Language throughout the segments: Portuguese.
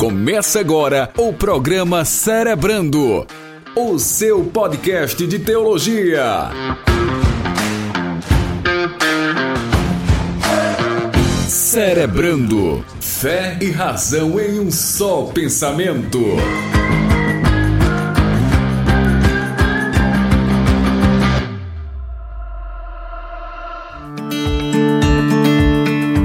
Começa agora o programa Cerebrando, o seu podcast de teologia. Cerebrando, fé e razão em um só pensamento.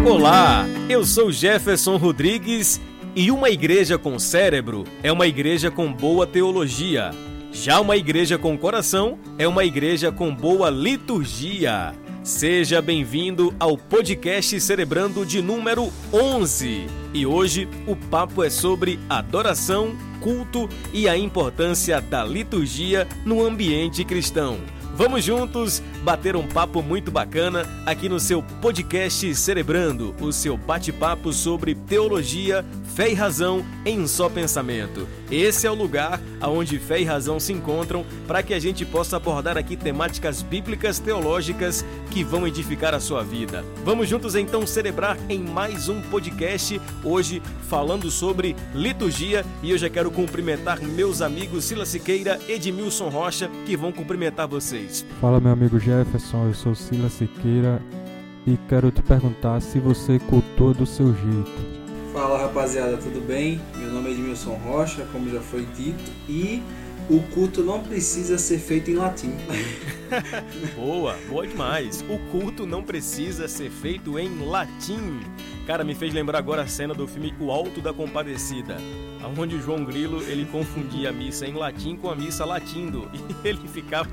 Olá, eu sou Jefferson Rodrigues e uma igreja com cérebro é uma igreja com boa teologia. Já uma igreja com coração é uma igreja com boa liturgia. Seja bem-vindo ao podcast Cerebrando de número 11. E hoje o papo é sobre adoração, culto e a importância da liturgia no ambiente cristão. Vamos juntos bater um papo muito bacana aqui no seu podcast Cerebrando, o seu bate-papo sobre teologia, fé e razão em um só pensamento. Esse é o lugar onde fé e razão se encontram para que a gente possa abordar aqui temáticas bíblicas teológicas que vão edificar a sua vida. Vamos juntos então celebrar em mais um podcast, hoje falando sobre liturgia e eu já quero cumprimentar meus amigos Silas Siqueira e Edmilson Rocha que vão cumprimentar vocês. Fala meu amigo Jefferson, eu sou Silas Siqueira e quero te perguntar se você cultua do seu jeito. Fala rapaziada, tudo bem? Meu nome é Edmilson Rocha, como já foi dito, e o culto não precisa ser feito em latim. boa, boa demais. O culto não precisa ser feito em latim. Cara, me fez lembrar agora a cena do filme O Alto da Compadecida, onde João Grilo ele confundia a missa em latim com a missa latindo e ele ficava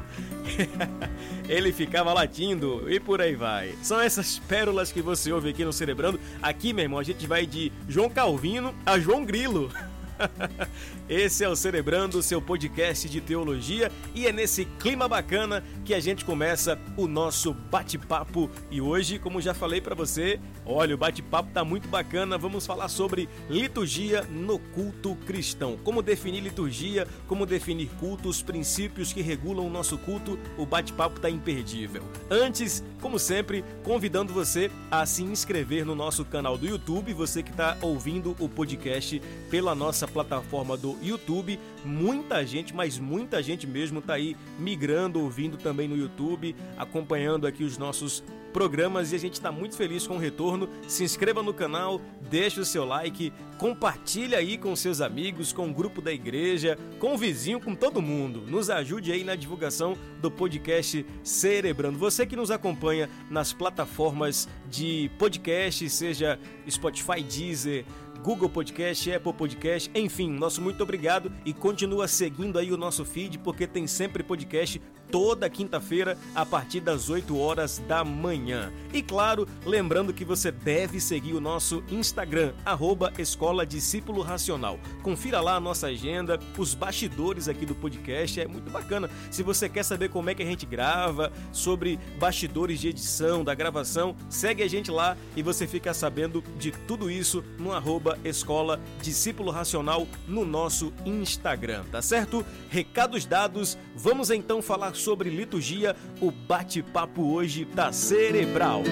ele ficava latindo e por aí vai. São essas pérolas que você ouve aqui no Cerebrando. Aqui, meu irmão, a gente vai de João Calvino a João Grilo. Esse é o Cerebrando, seu podcast de teologia, e é nesse clima bacana que a gente começa o nosso bate-papo. E hoje, como já falei para você, olha, o bate-papo tá muito bacana. Vamos falar sobre liturgia no culto cristão. Como definir liturgia, como definir culto, os princípios que regulam o nosso culto. O bate-papo tá imperdível. Antes, como sempre, convidando você a se inscrever no nosso canal do YouTube, você que está ouvindo o podcast pela nossa plataforma do YouTube. Muita gente, mas muita gente mesmo está aí migrando, ouvindo também no YouTube, acompanhando aqui os nossos programas e a gente está muito feliz com o retorno. Se inscreva no canal, deixe o seu like, compartilhe aí com seus amigos, com o grupo da igreja, com o vizinho, com todo mundo. Nos ajude aí na divulgação do podcast Cerebrando. Você que nos acompanha nas plataformas de podcast, seja Spotify, Deezer, Google Podcast, Apple Podcast, enfim, nosso muito obrigado e continua seguindo aí o nosso feed porque tem sempre podcast toda quinta-feira a partir das 8 horas da manhã. E claro, lembrando que você deve seguir o nosso Instagram, arroba Escola Discípulo Racional. Confira lá a nossa agenda, os bastidores aqui do podcast, é muito bacana. Se você quer saber como é que a gente grava, sobre bastidores de edição, da gravação, segue a gente lá e você fica sabendo de tudo isso no arroba Escola Discípulo Racional no nosso Instagram, tá certo? Recados dados, vamos então falar sobre liturgia, o bate-papo hoje tá cerebral.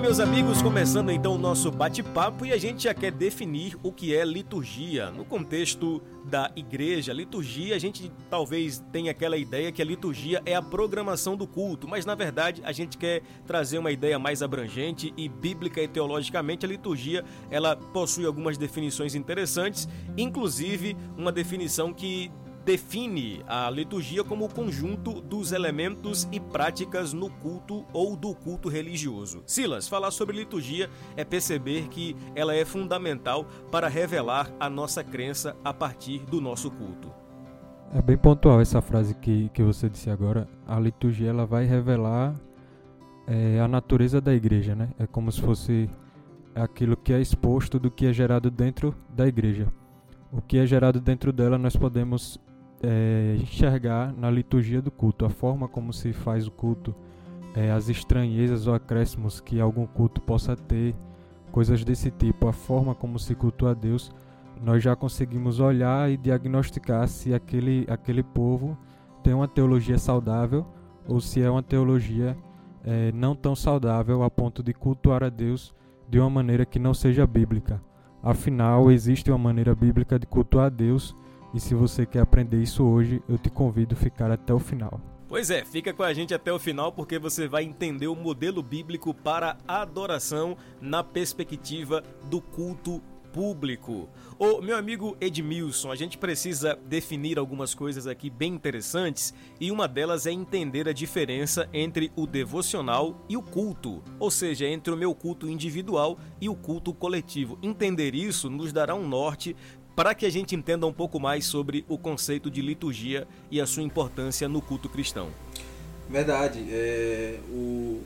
Meus amigos, começando então o nosso bate-papo e a gente já quer definir o que é liturgia. No contexto da igreja, liturgia, a gente talvez tenha aquela ideia que a liturgia é a programação do culto, mas na verdade a gente quer trazer uma ideia mais abrangente e bíblica e teologicamente a liturgia, ela possui algumas definições interessantes, inclusive uma definição que define a liturgia como o conjunto dos elementos e práticas no culto ou do culto religioso. Silas, falar sobre liturgia é perceber que ela é fundamental para revelar a nossa crença a partir do nosso culto. É bem pontual essa frase que, que você disse agora. A liturgia ela vai revelar é, a natureza da igreja, né? É como se fosse aquilo que é exposto do que é gerado dentro da igreja. O que é gerado dentro dela nós podemos é, enxergar na liturgia do culto, a forma como se faz o culto, é, as estranhezas ou acréscimos que algum culto possa ter, coisas desse tipo, a forma como se cultua a Deus, nós já conseguimos olhar e diagnosticar se aquele, aquele povo tem uma teologia saudável ou se é uma teologia é, não tão saudável a ponto de cultuar a Deus de uma maneira que não seja bíblica. Afinal, existe uma maneira bíblica de cultuar a Deus e se você quer aprender isso hoje, eu te convido a ficar até o final. Pois é, fica com a gente até o final porque você vai entender o modelo bíblico para adoração na perspectiva do culto público. Ô, meu amigo Edmilson, a gente precisa definir algumas coisas aqui bem interessantes e uma delas é entender a diferença entre o devocional e o culto, ou seja, entre o meu culto individual e o culto coletivo. Entender isso nos dará um norte para que a gente entenda um pouco mais sobre o conceito de liturgia e a sua importância no culto cristão. Verdade. É, o,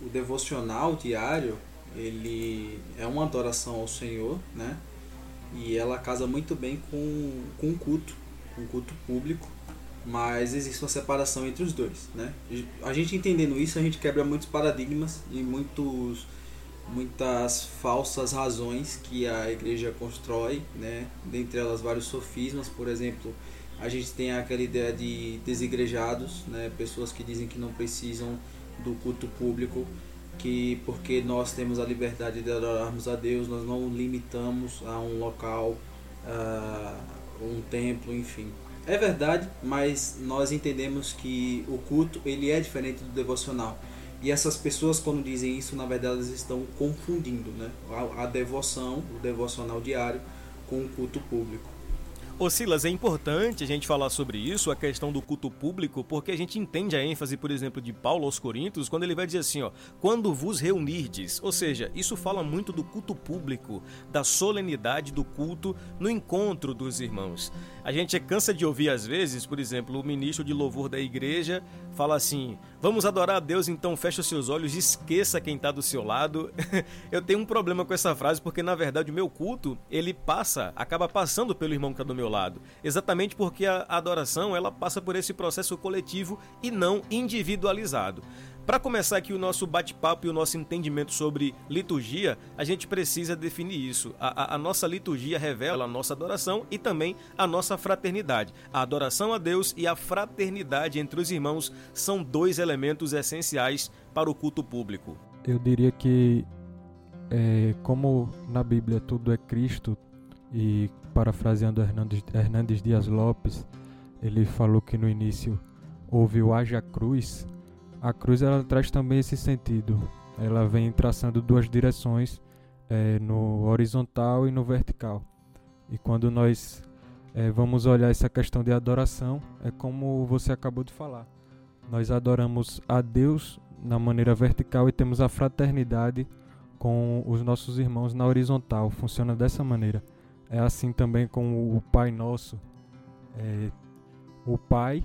o devocional diário ele é uma adoração ao Senhor, né? E ela casa muito bem com, com o culto, com o culto público, mas existe uma separação entre os dois, né? A gente entendendo isso, a gente quebra muitos paradigmas e muitos muitas falsas razões que a igreja constrói, né? Dentre elas vários sofismas, por exemplo, a gente tem aquela ideia de desigrejados, né? Pessoas que dizem que não precisam do culto público, que porque nós temos a liberdade de adorarmos a Deus, nós não limitamos a um local, uh, um templo, enfim. É verdade, mas nós entendemos que o culto ele é diferente do devocional. E essas pessoas, quando dizem isso, na verdade, elas estão confundindo né? a, a devoção, o devocional diário, com o culto público. Ô Silas, é importante a gente falar sobre isso, a questão do culto público, porque a gente entende a ênfase, por exemplo, de Paulo aos Coríntios, quando ele vai dizer assim, ó, quando vos reunirdes, ou seja, isso fala muito do culto público, da solenidade do culto no encontro dos irmãos. A gente cansa de ouvir às vezes, por exemplo, o ministro de louvor da igreja fala assim: "Vamos adorar a Deus, então fecha os seus olhos, esqueça quem está do seu lado". Eu tenho um problema com essa frase porque na verdade o meu culto, ele passa, acaba passando pelo irmão que está do meu lado, exatamente porque a adoração, ela passa por esse processo coletivo e não individualizado. Para começar aqui o nosso bate-papo e o nosso entendimento sobre liturgia, a gente precisa definir isso. A, a, a, nossa liturgia revela a nossa adoração e também a nossa fraternidade. A adoração a Deus e a fraternidade entre os irmãos são dois elementos essenciais para o culto público. Eu diria que, é, como na Bíblia tudo é Cristo, e parafraseando Hernandes, Hernandes Dias Lopes, ele falou que no início houve o haja cruz a cruz ela traz também esse sentido. Ela vem traçando duas direções, é, no horizontal e no vertical. E quando nós é, vamos olhar essa questão de adoração, é como você acabou de falar. Nós adoramos a Deus na maneira vertical e temos a fraternidade com os nossos irmãos na horizontal. Funciona dessa maneira. É assim também com o Pai Nosso. É, o Pai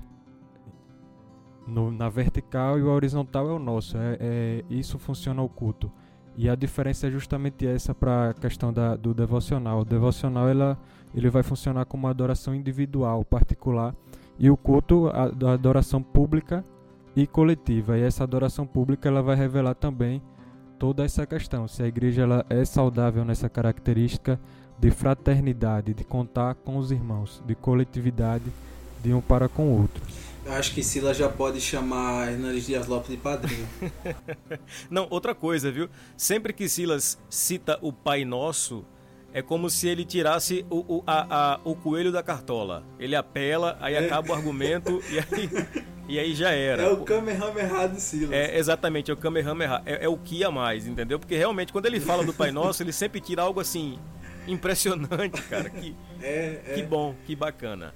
no, na vertical e o horizontal é o nosso. É, é, isso funciona o culto. E a diferença é justamente essa para a questão da, do devocional. O devocional ela, ele vai funcionar como uma adoração individual, particular, e o culto, a, a adoração pública e coletiva. E essa adoração pública ela vai revelar também toda essa questão. Se a igreja ela é saudável nessa característica de fraternidade, de contar com os irmãos, de coletividade de um para com o outro. Eu acho que Silas já pode chamar Hernandes Dias Lopes de padrinho. Não, outra coisa, viu? Sempre que Silas cita o Pai Nosso, é como se ele tirasse o, o, a, a, o coelho da cartola. Ele apela, aí é. acaba o argumento e aí, e aí já era. É o Kamehameha do Silas. É, exatamente, é o Kamehameha. É, é o que a mais, entendeu? Porque realmente, quando ele fala do Pai Nosso, ele sempre tira algo assim impressionante, cara. Que, é, é. que bom, que bacana.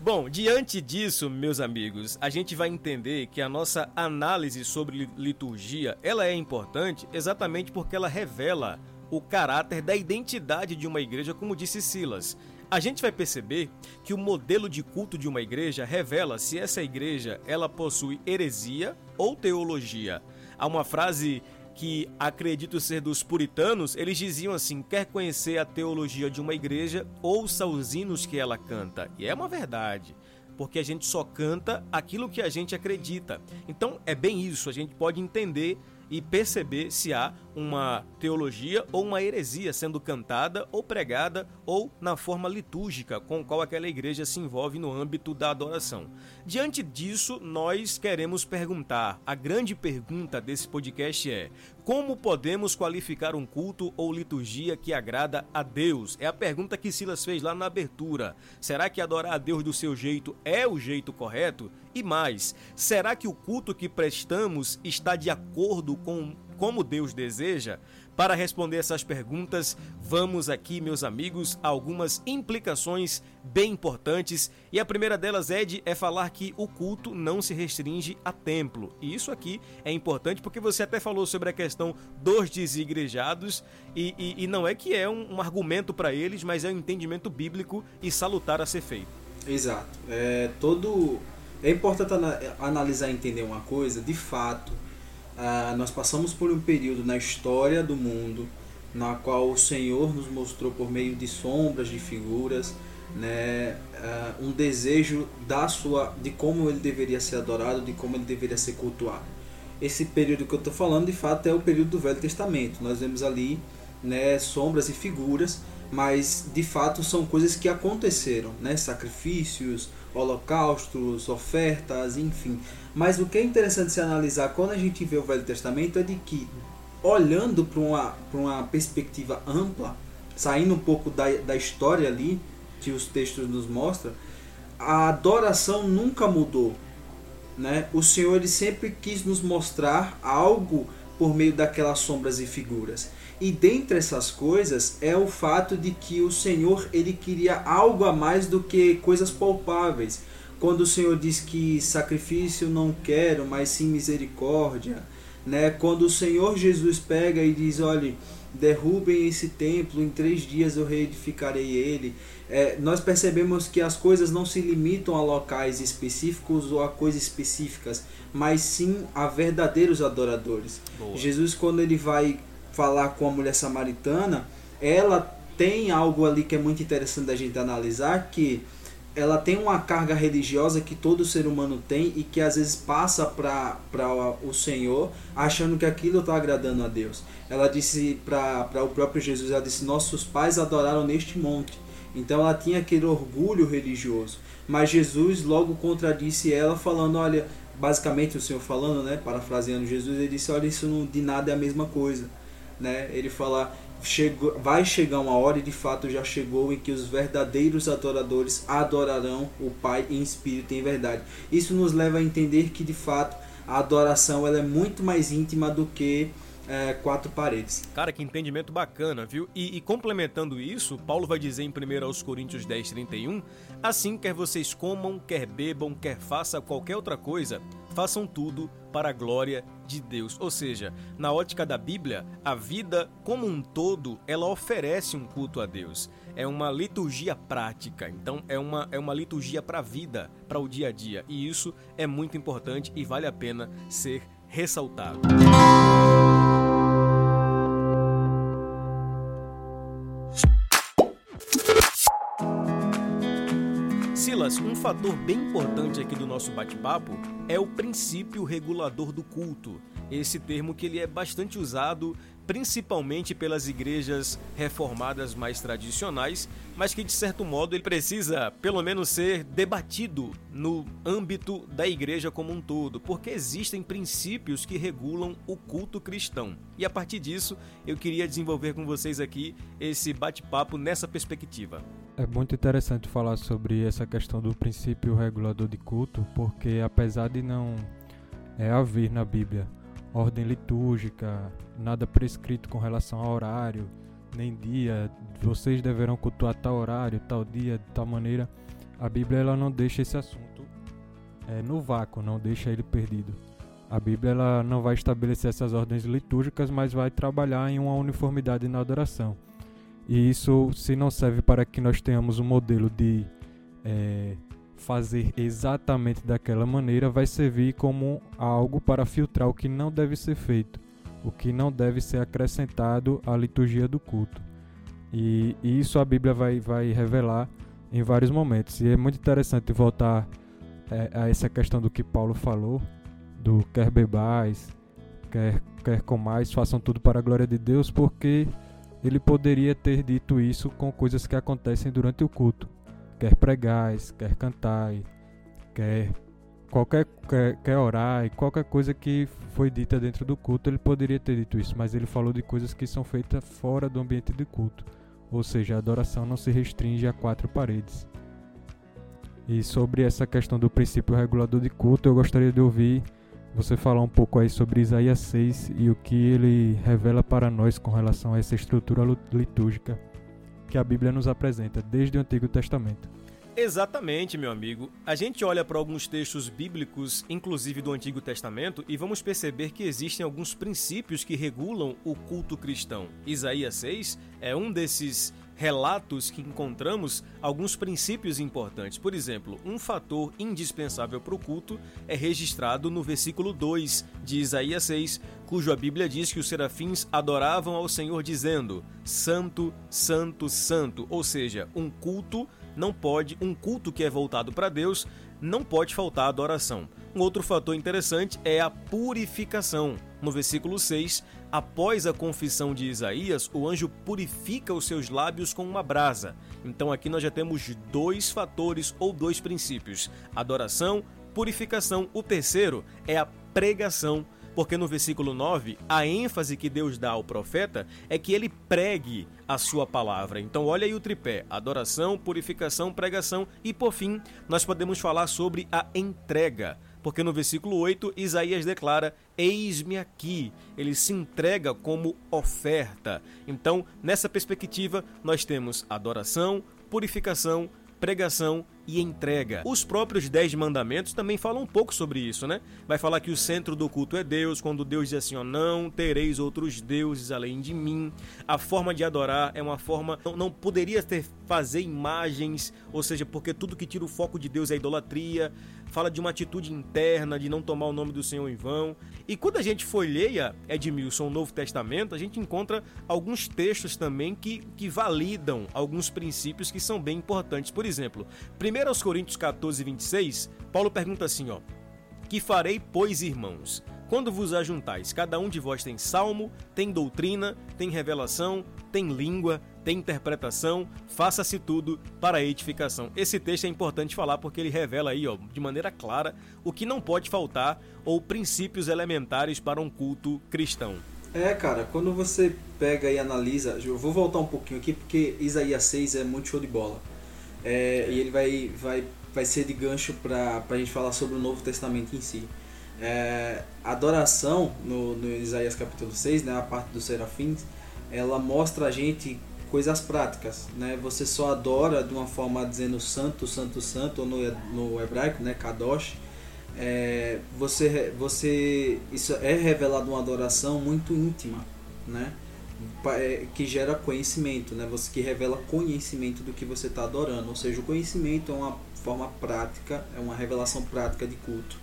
Bom, diante disso, meus amigos, a gente vai entender que a nossa análise sobre liturgia, ela é importante exatamente porque ela revela o caráter da identidade de uma igreja, como disse Silas. A gente vai perceber que o modelo de culto de uma igreja revela se essa igreja ela possui heresia ou teologia. Há uma frase que acredito ser dos puritanos, eles diziam assim: quer conhecer a teologia de uma igreja, ouça os hinos que ela canta. E é uma verdade, porque a gente só canta aquilo que a gente acredita. Então é bem isso, a gente pode entender e perceber se há uma teologia ou uma heresia sendo cantada ou pregada ou na forma litúrgica com qual aquela igreja se envolve no âmbito da adoração. Diante disso, nós queremos perguntar, a grande pergunta desse podcast é: como podemos qualificar um culto ou liturgia que agrada a Deus? É a pergunta que Silas fez lá na abertura. Será que adorar a Deus do seu jeito é o jeito correto? E mais, será que o culto que prestamos está de acordo com como Deus deseja? Para responder essas perguntas, vamos aqui, meus amigos, a algumas implicações bem importantes. E a primeira delas, Ed, é falar que o culto não se restringe a templo. E isso aqui é importante porque você até falou sobre a questão dos desigrejados, e, e, e não é que é um, um argumento para eles, mas é um entendimento bíblico e salutar a ser feito. Exato. É, todo... é importante analisar e entender uma coisa, de fato ah, nós passamos por um período na história do mundo na qual o Senhor nos mostrou por meio de sombras, de figuras, né, ah, um desejo da sua, de como ele deveria ser adorado, de como ele deveria ser cultuado. Esse período que eu estou falando, de fato, é o período do Velho Testamento. Nós vemos ali né, sombras e figuras, mas de fato são coisas que aconteceram, né, sacrifícios, holocaustos, ofertas, enfim. Mas o que é interessante se analisar quando a gente vê o Velho Testamento é de que, olhando para uma, uma perspectiva ampla, saindo um pouco da, da história ali, que os textos nos mostram, a adoração nunca mudou. Né? O Senhor ele sempre quis nos mostrar algo por meio daquelas sombras e figuras. E dentre essas coisas é o fato de que o Senhor ele queria algo a mais do que coisas palpáveis. Quando o Senhor diz que sacrifício não quero, mas sim misericórdia, né? Quando o Senhor Jesus pega e diz, olhe, derrubem esse templo, em três dias eu reedificarei ele. É, nós percebemos que as coisas não se limitam a locais específicos ou a coisas específicas, mas sim a verdadeiros adoradores. Boa. Jesus, quando ele vai falar com a mulher samaritana, ela tem algo ali que é muito interessante da gente analisar, que ela tem uma carga religiosa que todo ser humano tem e que às vezes passa para o Senhor achando que aquilo está agradando a Deus. Ela disse para o próprio Jesus, ela disse, nossos pais adoraram neste monte. Então ela tinha aquele orgulho religioso. Mas Jesus logo contradisse ela falando, olha, basicamente o Senhor falando, né, parafraseando Jesus, ele disse, olha, isso não, de nada é a mesma coisa né? Ele fala chegou, vai chegar uma hora e de fato já chegou em que os verdadeiros adoradores adorarão o Pai em espírito e em verdade. Isso nos leva a entender que de fato a adoração ela é muito mais íntima do que é, quatro paredes. Cara, que entendimento bacana, viu? E, e, complementando isso, Paulo vai dizer em 1 Coríntios 10, 31, assim quer vocês comam, quer bebam, quer façam qualquer outra coisa, façam tudo para a glória de Deus. Ou seja, na ótica da Bíblia, a vida como um todo, ela oferece um culto a Deus. É uma liturgia prática, então é uma, é uma liturgia para a vida, para o dia a dia. E isso é muito importante e vale a pena ser ressaltado. Silas, um fator bem importante aqui do nosso bate-papo é o princípio regulador do culto. Esse termo que ele é bastante usado principalmente pelas igrejas reformadas mais tradicionais, mas que de certo modo ele precisa pelo menos ser debatido no âmbito da igreja como um todo, porque existem princípios que regulam o culto cristão. E a partir disso, eu queria desenvolver com vocês aqui esse bate-papo nessa perspectiva. É muito interessante falar sobre essa questão do princípio regulador de culto, porque apesar de não é, haver na Bíblia ordem litúrgica, nada prescrito com relação ao horário, nem dia, vocês deverão cultuar tal horário, tal dia, de tal maneira. A Bíblia ela não deixa esse assunto é, no vácuo, não deixa ele perdido. A Bíblia ela não vai estabelecer essas ordens litúrgicas, mas vai trabalhar em uma uniformidade na adoração. E isso, se não serve para que nós tenhamos um modelo de é, fazer exatamente daquela maneira vai servir como algo para filtrar o que não deve ser feito, o que não deve ser acrescentado à liturgia do culto. E, e isso a Bíblia vai, vai revelar em vários momentos. E é muito interessante voltar é, a essa questão do que Paulo falou, do quer bebais, quer, quer comais, façam tudo para a glória de Deus, porque ele poderia ter dito isso com coisas que acontecem durante o culto. Quer pregais, quer cantar, quer qualquer quer, quer orar e qualquer coisa que foi dita dentro do culto, ele poderia ter dito isso, mas ele falou de coisas que são feitas fora do ambiente de culto. Ou seja, a adoração não se restringe a quatro paredes. E sobre essa questão do princípio regulador de culto, eu gostaria de ouvir você falar um pouco aí sobre Isaías 6 e o que ele revela para nós com relação a essa estrutura litúrgica que a Bíblia nos apresenta desde o Antigo Testamento. Exatamente, meu amigo. A gente olha para alguns textos bíblicos, inclusive do Antigo Testamento, e vamos perceber que existem alguns princípios que regulam o culto cristão. Isaías 6 é um desses relatos que encontramos alguns princípios importantes. Por exemplo, um fator indispensável para o culto é registrado no versículo 2 de Isaías 6, cujo a Bíblia diz que os serafins adoravam ao Senhor dizendo: Santo, Santo, Santo. Ou seja, um culto não pode, um culto que é voltado para Deus, não pode faltar adoração. Um outro fator interessante é a purificação. No versículo 6, após a confissão de Isaías, o anjo purifica os seus lábios com uma brasa. Então aqui nós já temos dois fatores ou dois princípios: adoração, purificação. O terceiro é a pregação porque no versículo 9, a ênfase que Deus dá ao profeta é que ele pregue a sua palavra. Então, olha aí o tripé: adoração, purificação, pregação e, por fim, nós podemos falar sobre a entrega. Porque no versículo 8, Isaías declara: Eis-me aqui. Ele se entrega como oferta. Então, nessa perspectiva, nós temos adoração, purificação, pregação e entrega. Os próprios Dez Mandamentos também falam um pouco sobre isso, né? Vai falar que o centro do culto é Deus, quando Deus diz assim, ó, não tereis outros deuses além de mim. A forma de adorar é uma forma, não, não poderia ter fazer imagens, ou seja, porque tudo que tira o foco de Deus é idolatria fala de uma atitude interna, de não tomar o nome do Senhor em vão. E quando a gente folheia Edmilson, o Novo Testamento, a gente encontra alguns textos também que, que validam alguns princípios que são bem importantes. Por exemplo, 1 Coríntios 14, 26, Paulo pergunta assim, ó, que farei, pois, irmãos? Quando vos ajuntais, cada um de vós tem salmo, tem doutrina, tem revelação, tem língua, tem interpretação, faça-se tudo para a edificação. Esse texto é importante falar porque ele revela aí, ó, de maneira clara, o que não pode faltar ou princípios elementares para um culto cristão. É, cara, quando você pega e analisa, eu vou voltar um pouquinho aqui porque Isaías 6 é muito show de bola. É, e ele vai, vai, vai ser de gancho para a gente falar sobre o Novo Testamento em si. É, adoração, no, no Isaías capítulo 6, né, a parte dos serafins, ela mostra a gente coisas práticas, né? Você só adora de uma forma dizendo santo, santo, santo, ou no, no hebraico, né, kadosh. É, você, você, isso é revelado uma adoração muito íntima, né? É, que gera conhecimento, né? Você que revela conhecimento do que você está adorando, ou seja, o conhecimento é uma forma prática, é uma revelação prática de culto.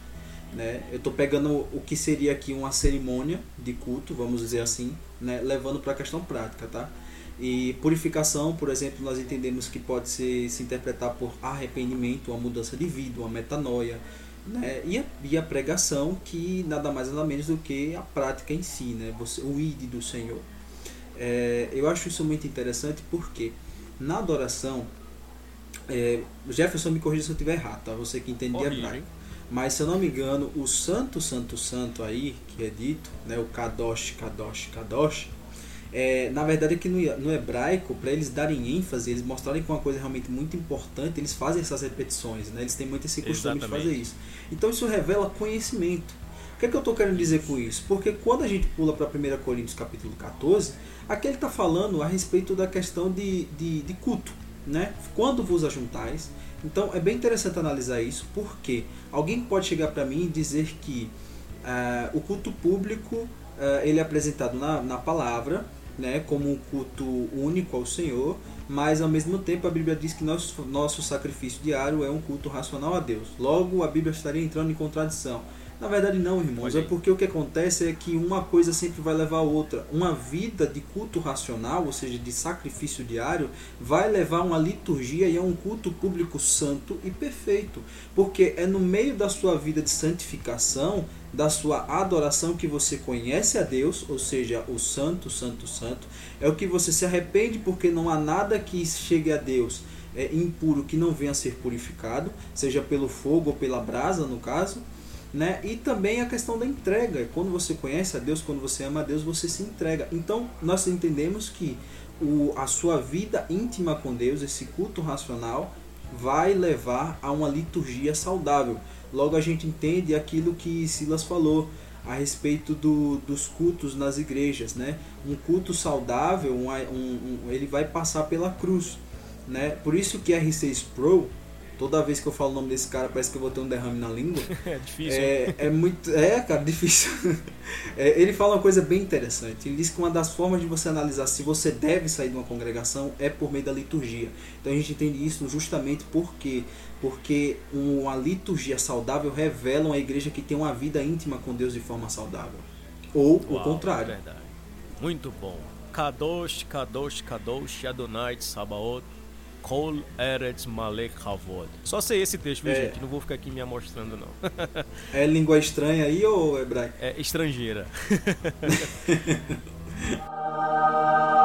Né? Eu estou pegando o que seria aqui uma cerimônia de culto, vamos dizer assim, né? levando para a questão prática, tá? E purificação, por exemplo, nós entendemos que pode ser, se interpretar por arrependimento, uma mudança de vida, uma metanoia, né? E a, e a pregação, que nada mais nada menos do que a prática em si, né? Você, o id do Senhor. É, eu acho isso muito interessante porque na adoração, é, Jefferson me corrija se eu estiver errado, tá? Você que entende hebraico. Mas se eu não me engano, o santo, santo, santo aí, que é dito, né, o kadosh, kadosh, kadosh, é, na verdade é que no, no hebraico, para eles darem ênfase, eles mostrarem que uma coisa é realmente muito importante, eles fazem essas repetições, né? eles têm muito esse costume Exatamente. de fazer isso. Então isso revela conhecimento. O que, é que eu estou querendo dizer com isso? Porque quando a gente pula para 1 Coríntios capítulo 14, aqui ele está falando a respeito da questão de, de, de culto. Né? Quando vos ajuntais, então é bem interessante analisar isso, porque alguém pode chegar para mim e dizer que uh, o culto público uh, ele é apresentado na, na palavra, né, como um culto único ao Senhor, mas ao mesmo tempo a Bíblia diz que nosso, nosso sacrifício diário é um culto racional a Deus. Logo, a Bíblia estaria entrando em contradição. Na verdade não, irmãos, é porque o que acontece é que uma coisa sempre vai levar a outra. Uma vida de culto racional, ou seja, de sacrifício diário, vai levar a uma liturgia e a um culto público santo e perfeito. Porque é no meio da sua vida de santificação, da sua adoração que você conhece a Deus, ou seja, o santo, santo, santo. É o que você se arrepende porque não há nada que chegue a Deus é, impuro que não venha a ser purificado, seja pelo fogo ou pela brasa, no caso né? E também a questão da entrega. Quando você conhece a Deus, quando você ama a Deus, você se entrega. Então, nós entendemos que o, a sua vida íntima com Deus, esse culto racional, vai levar a uma liturgia saudável. Logo, a gente entende aquilo que Silas falou a respeito do, dos cultos nas igrejas, né? Um culto saudável, um, um, um, ele vai passar pela cruz, né? Por isso que R6 Pro Toda vez que eu falo o nome desse cara, parece que eu vou ter um derrame na língua. É difícil. É, é muito. É, cara, difícil. É, ele fala uma coisa bem interessante. Ele diz que uma das formas de você analisar se você deve sair de uma congregação é por meio da liturgia. Então a gente entende isso justamente porque porque uma liturgia saudável revela uma igreja que tem uma vida íntima com Deus de forma saudável. Ou Uau, o contrário. Verdade. Muito bom. Kadosh, Kadosh, Kadosh, Adonai, Sabaoth. Kol Eretz Malek Havod. Só sei esse texto, viu, é. gente? Não vou ficar aqui me amostrando, não. é língua estranha aí ou hebraico? É estrangeira.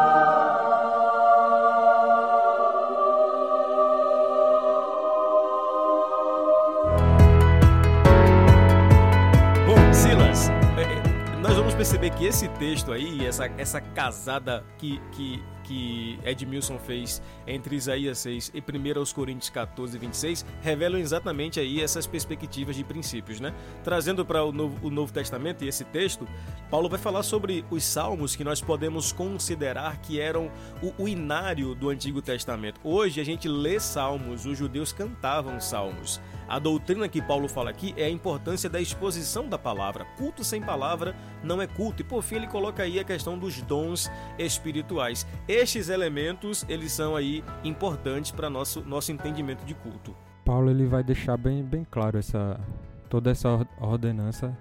perceber que esse texto aí, essa, essa casada que, que que Edmilson fez entre Isaías 6 e 1 Coríntios 14 e 26 revelam exatamente aí essas perspectivas de princípios, né? Trazendo para o Novo, o Novo Testamento e esse texto, Paulo vai falar sobre os salmos que nós podemos considerar que eram o, o inário do Antigo Testamento. Hoje a gente lê salmos, os judeus cantavam salmos. A doutrina que Paulo fala aqui é a importância da exposição da palavra. Culto sem palavra não é culto. E por fim ele coloca aí a questão dos dons espirituais. Estes elementos, eles são aí importantes para nosso nosso entendimento de culto. Paulo ele vai deixar bem bem claro essa toda essa ordenança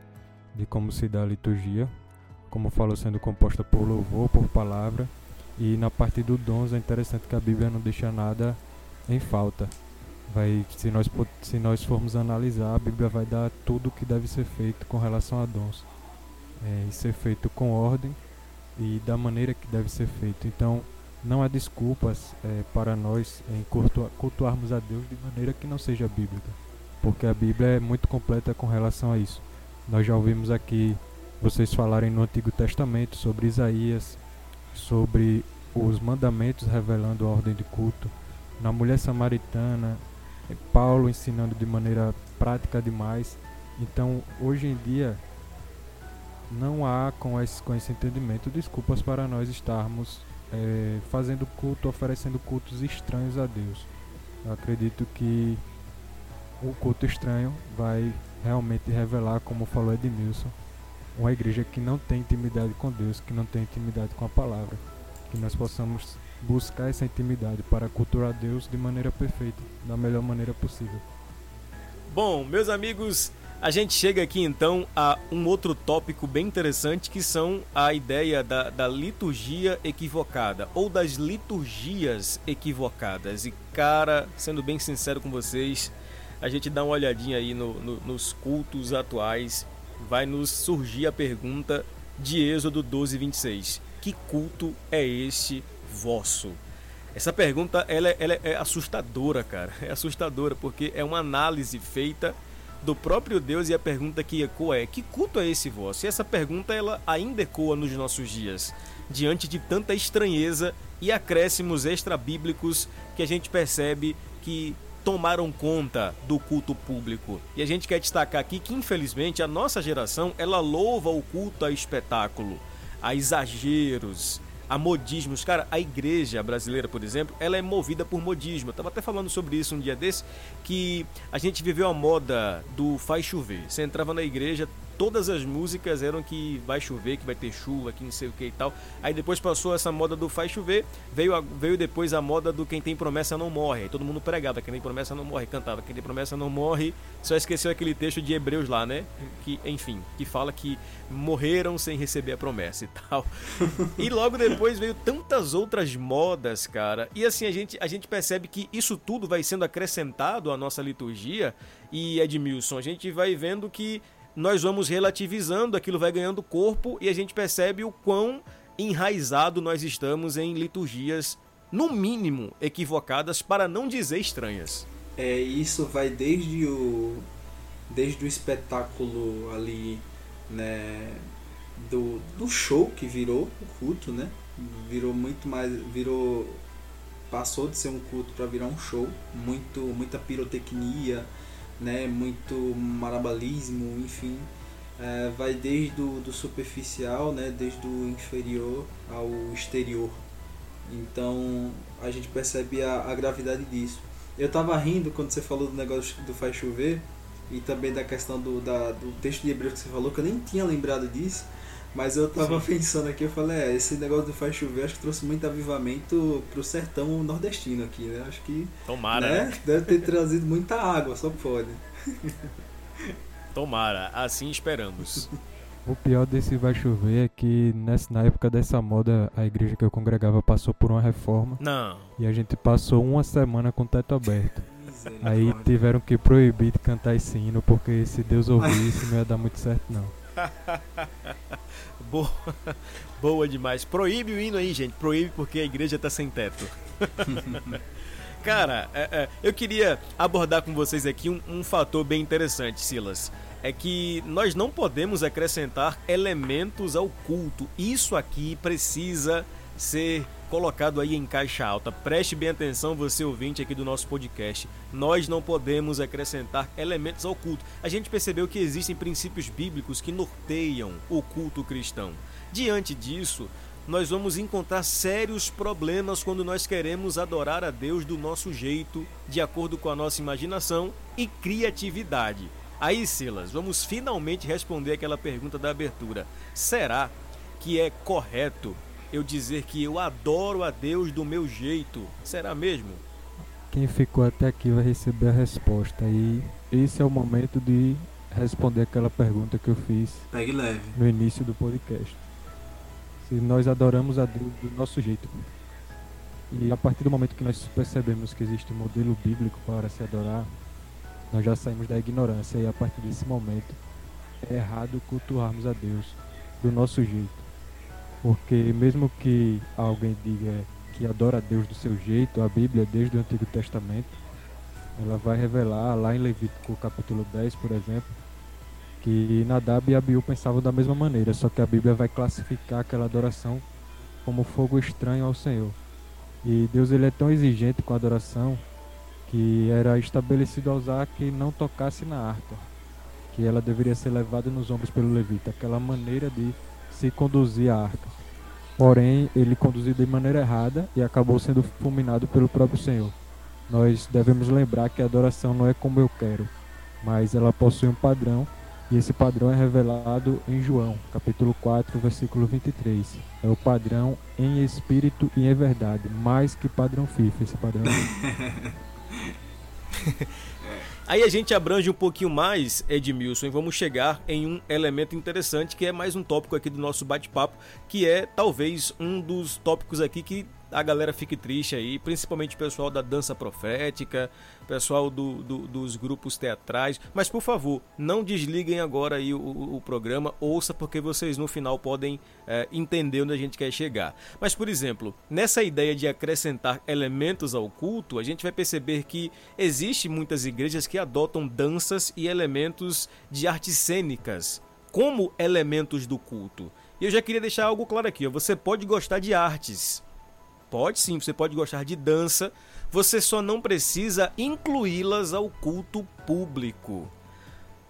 de como se dá a liturgia, como falou sendo composta por louvor, por palavra. E na parte do dons é interessante que a Bíblia não deixa nada em falta vai se nós se nós formos analisar a Bíblia vai dar tudo o que deve ser feito com relação a dons. É, e ser feito com ordem e da maneira que deve ser feito. Então não há desculpas é, para nós em cultuar, cultuarmos a Deus de maneira que não seja bíblica. Porque a Bíblia é muito completa com relação a isso. Nós já ouvimos aqui vocês falarem no Antigo Testamento sobre Isaías sobre os mandamentos revelando a ordem de culto. Na mulher samaritana é Paulo ensinando de maneira prática demais. Então, hoje em dia, não há com esse, com esse entendimento desculpas para nós estarmos é, fazendo culto, oferecendo cultos estranhos a Deus. Eu acredito que o culto estranho vai realmente revelar, como falou Edmilson, uma igreja que não tem intimidade com Deus, que não tem intimidade com a palavra. Que nós possamos buscar essa intimidade para cultuar Deus de maneira perfeita, da melhor maneira possível. Bom, meus amigos, a gente chega aqui então a um outro tópico bem interessante que são a ideia da, da liturgia equivocada ou das liturgias equivocadas. E cara, sendo bem sincero com vocês, a gente dá uma olhadinha aí no, no, nos cultos atuais, vai nos surgir a pergunta de Êxodo 12, 26. Que culto é este vosso? Essa pergunta ela, é, ela é assustadora, cara. É assustadora porque é uma análise feita do próprio Deus e a pergunta que ecoa é: que culto é esse vosso? E essa pergunta ela ainda ecoa nos nossos dias, diante de tanta estranheza e acréscimos extra-bíblicos que a gente percebe que tomaram conta do culto público. E a gente quer destacar aqui que infelizmente a nossa geração ela louva o culto a espetáculo, a exageros, a modismos. Cara, a igreja brasileira, por exemplo, ela é movida por modismo. Eu tava até falando sobre isso um dia desse, que a gente viveu a moda do faz chover. Você entrava na igreja, todas as músicas eram que vai chover, que vai ter chuva, que não sei o que e tal. Aí depois passou essa moda do faz chover, veio, a, veio depois a moda do quem tem promessa não morre. Todo mundo pregava, quem tem promessa não morre, cantava, quem tem promessa não morre. Só esqueceu aquele texto de Hebreus lá, né? Que, enfim, que fala que morreram sem receber a promessa e tal. e logo depois veio tantas outras modas, cara. E assim, a gente, a gente percebe que isso tudo vai sendo acrescentado à nossa liturgia. E Edmilson, a gente vai vendo que nós vamos relativizando, aquilo vai ganhando corpo e a gente percebe o quão enraizado nós estamos em liturgias, no mínimo, equivocadas, para não dizer estranhas. É, isso vai desde o desde o espetáculo ali, né, do, do show que virou o culto, né? Virou muito mais, virou passou de ser um culto para virar um show, muito muita pirotecnia, né, muito marabalismo, enfim, é, vai desde o do superficial, né, desde o inferior ao exterior. Então a gente percebe a, a gravidade disso. Eu tava rindo quando você falou do negócio do faz chover e também da questão do, da, do texto de Hebreus que você falou, que eu nem tinha lembrado disso. Mas eu tava Sim. pensando aqui, eu falei, é, esse negócio do faz chover acho que trouxe muito avivamento pro sertão nordestino aqui, né? Acho que. Tomara, né? né? Deve ter trazido muita água, só pode. Tomara, assim esperamos. O pior desse vai chover é que nessa, na época dessa moda a igreja que eu congregava passou por uma reforma. Não. E a gente passou uma semana com o teto aberto. Aí tiveram que proibir de cantar esse hino porque se Deus ouvisse não ia dar muito certo não. Boa. Boa demais. Proíbe o hino aí, gente. Proíbe porque a igreja tá sem teto. Cara, é, é, eu queria abordar com vocês aqui um, um fator bem interessante, Silas é que nós não podemos acrescentar elementos ao culto. Isso aqui precisa ser colocado aí em caixa alta. Preste bem atenção, você ouvinte aqui do nosso podcast. Nós não podemos acrescentar elementos ao culto. A gente percebeu que existem princípios bíblicos que norteiam o culto cristão. Diante disso, nós vamos encontrar sérios problemas quando nós queremos adorar a Deus do nosso jeito, de acordo com a nossa imaginação e criatividade. Aí, Silas, vamos finalmente responder aquela pergunta da abertura. Será que é correto eu dizer que eu adoro a Deus do meu jeito? Será mesmo? Quem ficou até aqui vai receber a resposta. E esse é o momento de responder aquela pergunta que eu fiz Pegue leve. no início do podcast. Se nós adoramos a Deus do nosso jeito. E a partir do momento que nós percebemos que existe um modelo bíblico para se adorar, nós já saímos da ignorância e a partir desse momento é errado cultuarmos a Deus do nosso jeito. Porque mesmo que alguém diga que adora a Deus do seu jeito, a Bíblia desde o Antigo Testamento, ela vai revelar lá em Levítico capítulo 10, por exemplo, que Nadab e Abiú pensavam da mesma maneira, só que a Bíblia vai classificar aquela adoração como fogo estranho ao Senhor. E Deus ele é tão exigente com a adoração que era estabelecido a usar que não tocasse na arca, que ela deveria ser levada nos ombros pelo levita, aquela maneira de se conduzir a arca. Porém, ele conduziu de maneira errada e acabou sendo fulminado pelo próprio Senhor. Nós devemos lembrar que a adoração não é como eu quero, mas ela possui um padrão e esse padrão é revelado em João, capítulo 4, versículo 23. É o padrão em espírito e em verdade, mais que padrão FIFA, esse padrão. Aí a gente abrange um pouquinho mais, Edmilson, e vamos chegar em um elemento interessante que é mais um tópico aqui do nosso bate-papo, que é talvez um dos tópicos aqui que a galera fique triste aí, principalmente o pessoal da dança profética, pessoal do, do, dos grupos teatrais. Mas por favor, não desliguem agora aí o, o programa, ouça porque vocês no final podem é, entender onde a gente quer chegar. Mas por exemplo, nessa ideia de acrescentar elementos ao culto, a gente vai perceber que existe muitas igrejas que adotam danças e elementos de artes cênicas como elementos do culto. E eu já queria deixar algo claro aqui: ó, você pode gostar de artes, Pode sim, você pode gostar de dança, você só não precisa incluí-las ao culto público.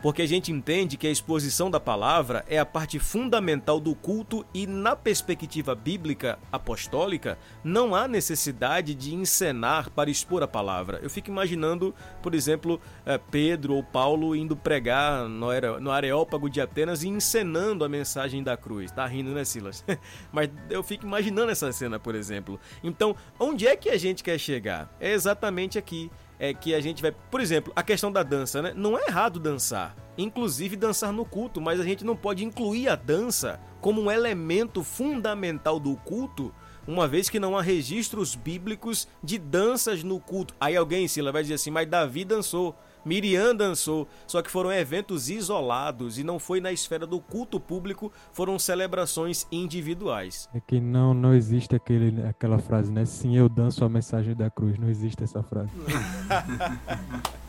Porque a gente entende que a exposição da palavra é a parte fundamental do culto e, na perspectiva bíblica apostólica, não há necessidade de encenar para expor a palavra. Eu fico imaginando, por exemplo, eh, Pedro ou Paulo indo pregar no Areópago de Atenas e encenando a mensagem da cruz. Tá rindo, né, Silas? Mas eu fico imaginando essa cena, por exemplo. Então, onde é que a gente quer chegar? É exatamente aqui é que a gente vai. Por exemplo, a questão da dança, né? Não é errado dançar. Inclusive dançar no culto, mas a gente não pode incluir a dança como um elemento fundamental do culto, uma vez que não há registros bíblicos de danças no culto. Aí alguém, Sila, vai dizer assim, mas Davi dançou. Miriam dançou, só que foram eventos isolados e não foi na esfera do culto público, foram celebrações individuais. É que não não existe aquele, aquela frase, né? Sim, eu danço a mensagem da cruz. Não existe essa frase.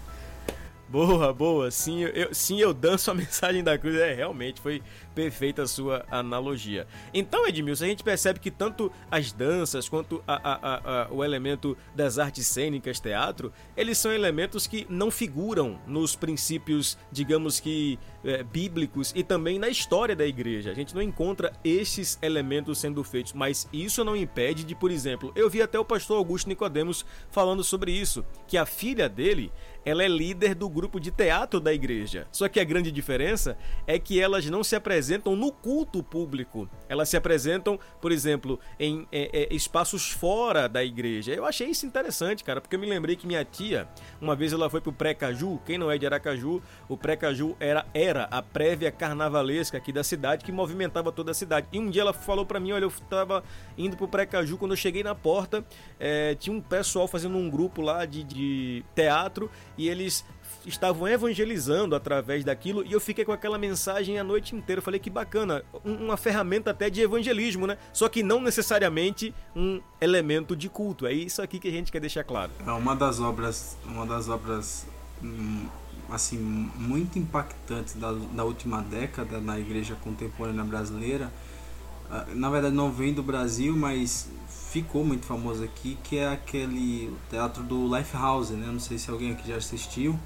boa, boa. Sim eu, sim, eu danço a mensagem da cruz. É, realmente, foi perfeita a sua analogia. Então, Edmilson, a gente percebe que tanto as danças quanto a, a, a, o elemento das artes cênicas, teatro, eles são elementos que não figuram nos princípios, digamos que, é, bíblicos e também na história da igreja. A gente não encontra esses elementos sendo feitos, mas isso não impede de, por exemplo, eu vi até o pastor Augusto Nicodemos falando sobre isso, que a filha dele ela é líder do grupo de teatro da igreja. Só que a grande diferença é que elas não se apresentam no culto público. Elas se apresentam, por exemplo, em é, é, espaços fora da igreja. Eu achei isso interessante, cara, porque eu me lembrei que minha tia, uma vez ela foi pro pré-caju. Quem não é de Aracaju, o pré-caju era, era a prévia carnavalesca aqui da cidade que movimentava toda a cidade. E um dia ela falou para mim: olha, eu tava indo pro pré-caju, quando eu cheguei na porta, é, tinha um pessoal fazendo um grupo lá de, de teatro e eles estavam evangelizando através daquilo e eu fiquei com aquela mensagem a noite inteira. Eu falei que bacana, uma ferramenta até de evangelismo, né? Só que não necessariamente um elemento de culto. É isso aqui que a gente quer deixar claro. É uma das obras, uma das obras hum, assim muito impactantes da, da última década na igreja contemporânea brasileira. Ah, na verdade não vem do Brasil, mas ficou muito famoso aqui, que é aquele teatro do Lifehouse, né? Não sei se alguém aqui já assistiu.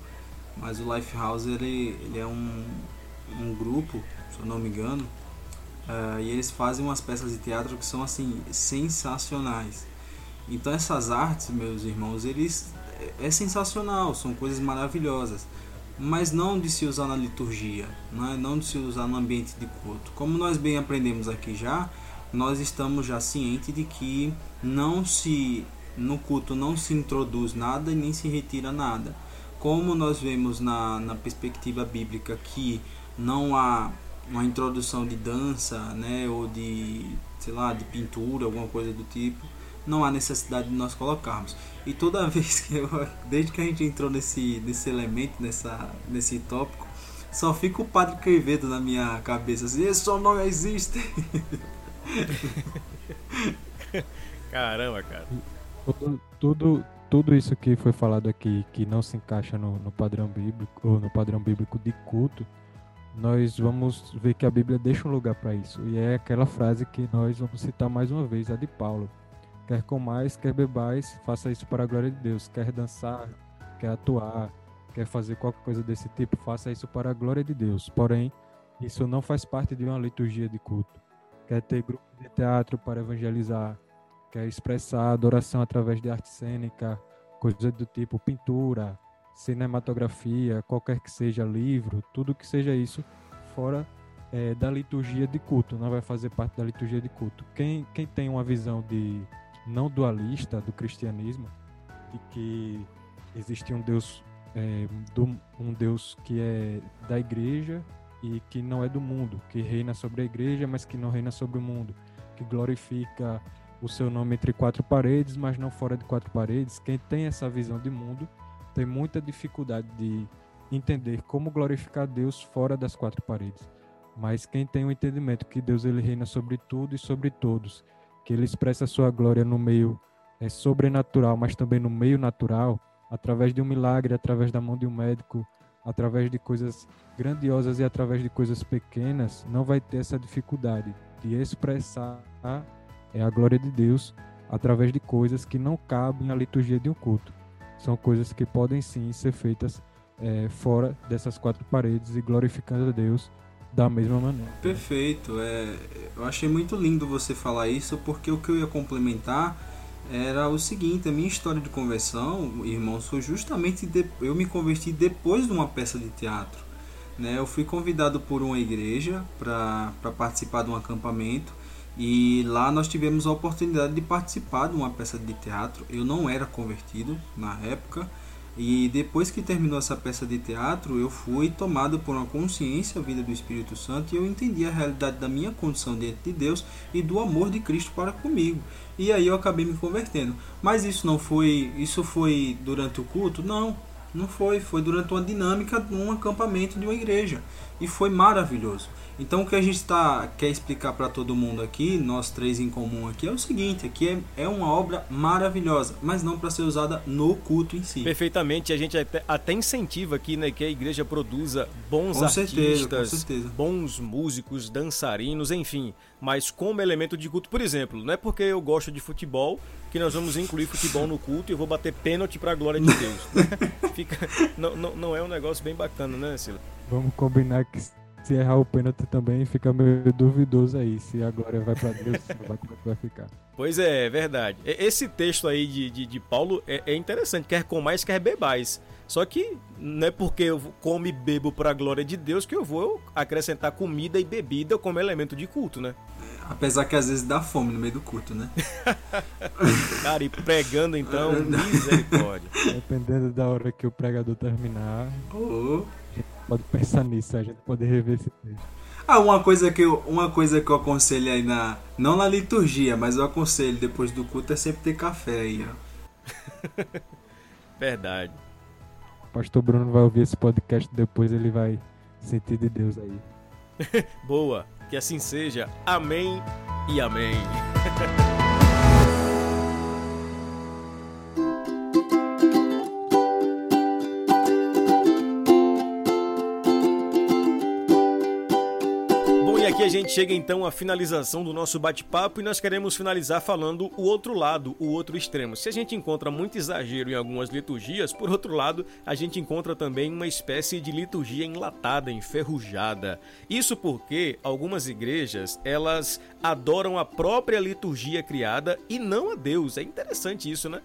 Mas o Lifehouse ele, ele é um, um grupo, se eu não me engano, uh, e eles fazem umas peças de teatro que são assim sensacionais. Então essas artes, meus irmãos, eles é, é sensacional, são coisas maravilhosas, mas não de se usar na liturgia, não, é? não de se usar no ambiente de culto. Como nós bem aprendemos aqui já, nós estamos já cientes de que não se no culto não se introduz nada e nem se retira nada como nós vemos na, na perspectiva bíblica que não há uma introdução de dança, né, ou de, sei lá, de pintura, alguma coisa do tipo, não há necessidade de nós colocarmos. E toda vez que eu, desde que a gente entrou nesse, nesse elemento, nessa, nesse tópico, só fica o Padre Quevedo na minha cabeça, assim, esse só não existe. Caramba, cara. Tudo, tudo, tudo isso que foi falado aqui, que não se encaixa no, no padrão bíblico, ou no padrão bíblico de culto, nós vamos ver que a Bíblia deixa um lugar para isso. E é aquela frase que nós vamos citar mais uma vez, a de Paulo. Quer comais, quer bebais, faça isso para a glória de Deus. Quer dançar, quer atuar, quer fazer qualquer coisa desse tipo, faça isso para a glória de Deus. Porém, isso não faz parte de uma liturgia de culto. Quer ter grupo de teatro para evangelizar, quer expressar adoração através de arte cênica, coisas do tipo pintura, cinematografia, qualquer que seja livro, tudo que seja isso, fora é, da liturgia de culto, não vai fazer parte da liturgia de culto. Quem, quem tem uma visão de não dualista do cristianismo, de que existe um Deus, é, do, um Deus que é da igreja e que não é do mundo, que reina sobre a igreja, mas que não reina sobre o mundo, que glorifica o seu nome entre quatro paredes, mas não fora de quatro paredes. Quem tem essa visão de mundo tem muita dificuldade de entender como glorificar Deus fora das quatro paredes. Mas quem tem o entendimento que Deus ele reina sobre tudo e sobre todos, que ele expressa a sua glória no meio é sobrenatural, mas também no meio natural, através de um milagre, através da mão de um médico, através de coisas grandiosas e através de coisas pequenas, não vai ter essa dificuldade de expressar é a glória de Deus através de coisas que não cabem à liturgia de um culto. São coisas que podem sim ser feitas é, fora dessas quatro paredes e glorificando a Deus da mesma maneira. Perfeito. É, eu achei muito lindo você falar isso, porque o que eu ia complementar era o seguinte: a minha história de conversão, irmãos, foi justamente de, eu me converti depois de uma peça de teatro. Né? Eu fui convidado por uma igreja para participar de um acampamento e lá nós tivemos a oportunidade de participar de uma peça de teatro. Eu não era convertido na época e depois que terminou essa peça de teatro, eu fui tomado por uma consciência vida do Espírito Santo e eu entendi a realidade da minha condição diante de Deus e do amor de Cristo para comigo. E aí eu acabei me convertendo. Mas isso não foi, isso foi durante o culto? Não, não foi, foi durante uma dinâmica de um acampamento de uma igreja e foi maravilhoso. Então o que a gente tá, quer explicar para todo mundo aqui, nós três em comum aqui, é o seguinte, aqui é, é uma obra maravilhosa, mas não para ser usada no culto em si. Perfeitamente, a gente até, até incentiva aqui né, que a igreja produza bons com artistas, certeza, bons músicos, dançarinos, enfim, mas como elemento de culto, por exemplo, não é porque eu gosto de futebol que nós vamos incluir futebol no culto e eu vou bater pênalti para a glória de Deus. Fica, não, não, não é um negócio bem bacana, né, Sila? Vamos combinar que se errar o pênalti também fica meio duvidoso aí. Se a glória vai para Deus, vai, como é vai ficar. Pois é, é verdade. Esse texto aí de, de, de Paulo é, é, interessante. Quer comais, quer bebais. Só que não é porque eu como e bebo para a glória de Deus que eu vou acrescentar comida e bebida como elemento de culto, né? Apesar que às vezes dá fome no meio do culto, né? Cara, e pregando então, misericórdia. Dependendo da hora que o pregador terminar. Oh pode pensar nisso, a gente pode rever esse texto. Ah, uma coisa que eu, uma coisa que eu aconselho aí na. Não na liturgia, mas eu aconselho depois do culto é sempre ter café aí, ó. Verdade. O pastor Bruno vai ouvir esse podcast depois, ele vai sentir de Deus aí. Boa, que assim seja. Amém e amém. aqui a gente chega então à finalização do nosso bate-papo e nós queremos finalizar falando o outro lado, o outro extremo. Se a gente encontra muito exagero em algumas liturgias, por outro lado, a gente encontra também uma espécie de liturgia enlatada, enferrujada. Isso porque algumas igrejas, elas adoram a própria liturgia criada e não a Deus. É interessante isso, né?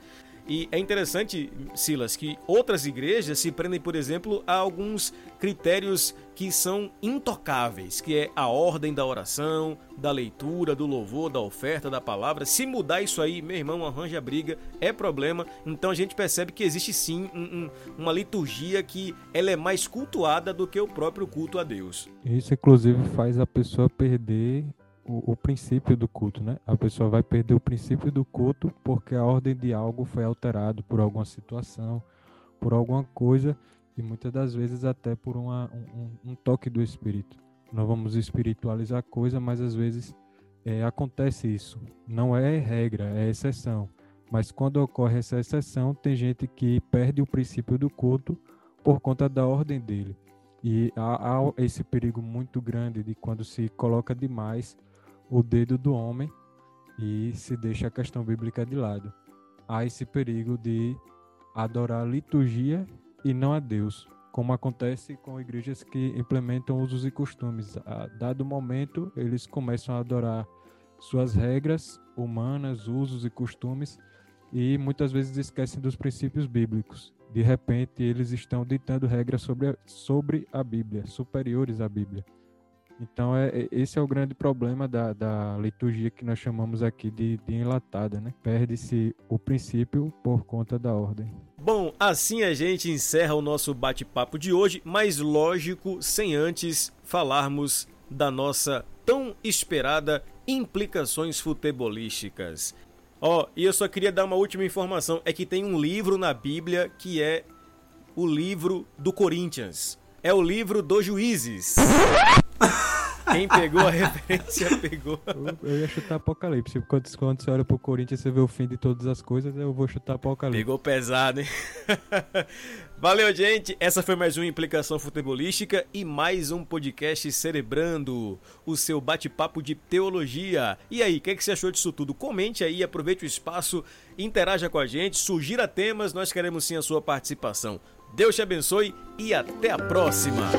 E é interessante, Silas, que outras igrejas se prendem, por exemplo, a alguns critérios que são intocáveis, que é a ordem da oração, da leitura, do louvor, da oferta, da palavra. Se mudar isso aí, meu irmão, arranja briga, é problema. Então a gente percebe que existe sim um, um, uma liturgia que ela é mais cultuada do que o próprio culto a Deus. Isso, inclusive, faz a pessoa perder o, o, princípio do culto, né? A pessoa vai perder o princípio do culto porque a ordem de algo foi alterado por alguma situação, por alguma coisa e muitas das vezes até por uma, um, um, toque do Espírito. Não vamos espiritualizar a coisa, mas às vezes é, acontece isso. Não é regra, é exceção. Mas quando ocorre essa exceção, tem gente que perde o princípio do culto por conta da ordem dele. E há, há esse perigo muito grande de quando se coloca demais o dedo do homem e se deixa a questão bíblica de lado. Há esse perigo de adorar a liturgia e não a Deus, como acontece com igrejas que implementam usos e costumes. A dado momento, eles começam a adorar suas regras humanas, usos e costumes e muitas vezes esquecem dos princípios bíblicos. De repente, eles estão ditando regras sobre a, sobre a Bíblia, superiores à Bíblia. Então, é, é, esse é o grande problema da, da liturgia que nós chamamos aqui de, de enlatada, né? Perde-se o princípio por conta da ordem. Bom, assim a gente encerra o nosso bate-papo de hoje, mas lógico, sem antes falarmos da nossa tão esperada implicações futebolísticas. Ó, oh, e eu só queria dar uma última informação, é que tem um livro na Bíblia que é o livro do Corinthians. É o livro dos juízes. Quem pegou a referência pegou. Eu, eu ia chutar Apocalipse. Quando, quando você olha pro Corinthians e você vê o fim de todas as coisas, eu vou chutar Apocalipse. Pegou pesado, hein? Valeu, gente. Essa foi mais uma implicação futebolística e mais um podcast Cerebrando, o seu bate-papo de teologia. E aí, o que, é que você achou disso tudo? Comente aí, aproveite o espaço, interaja com a gente, sugira temas, nós queremos sim a sua participação. Deus te abençoe e até a próxima.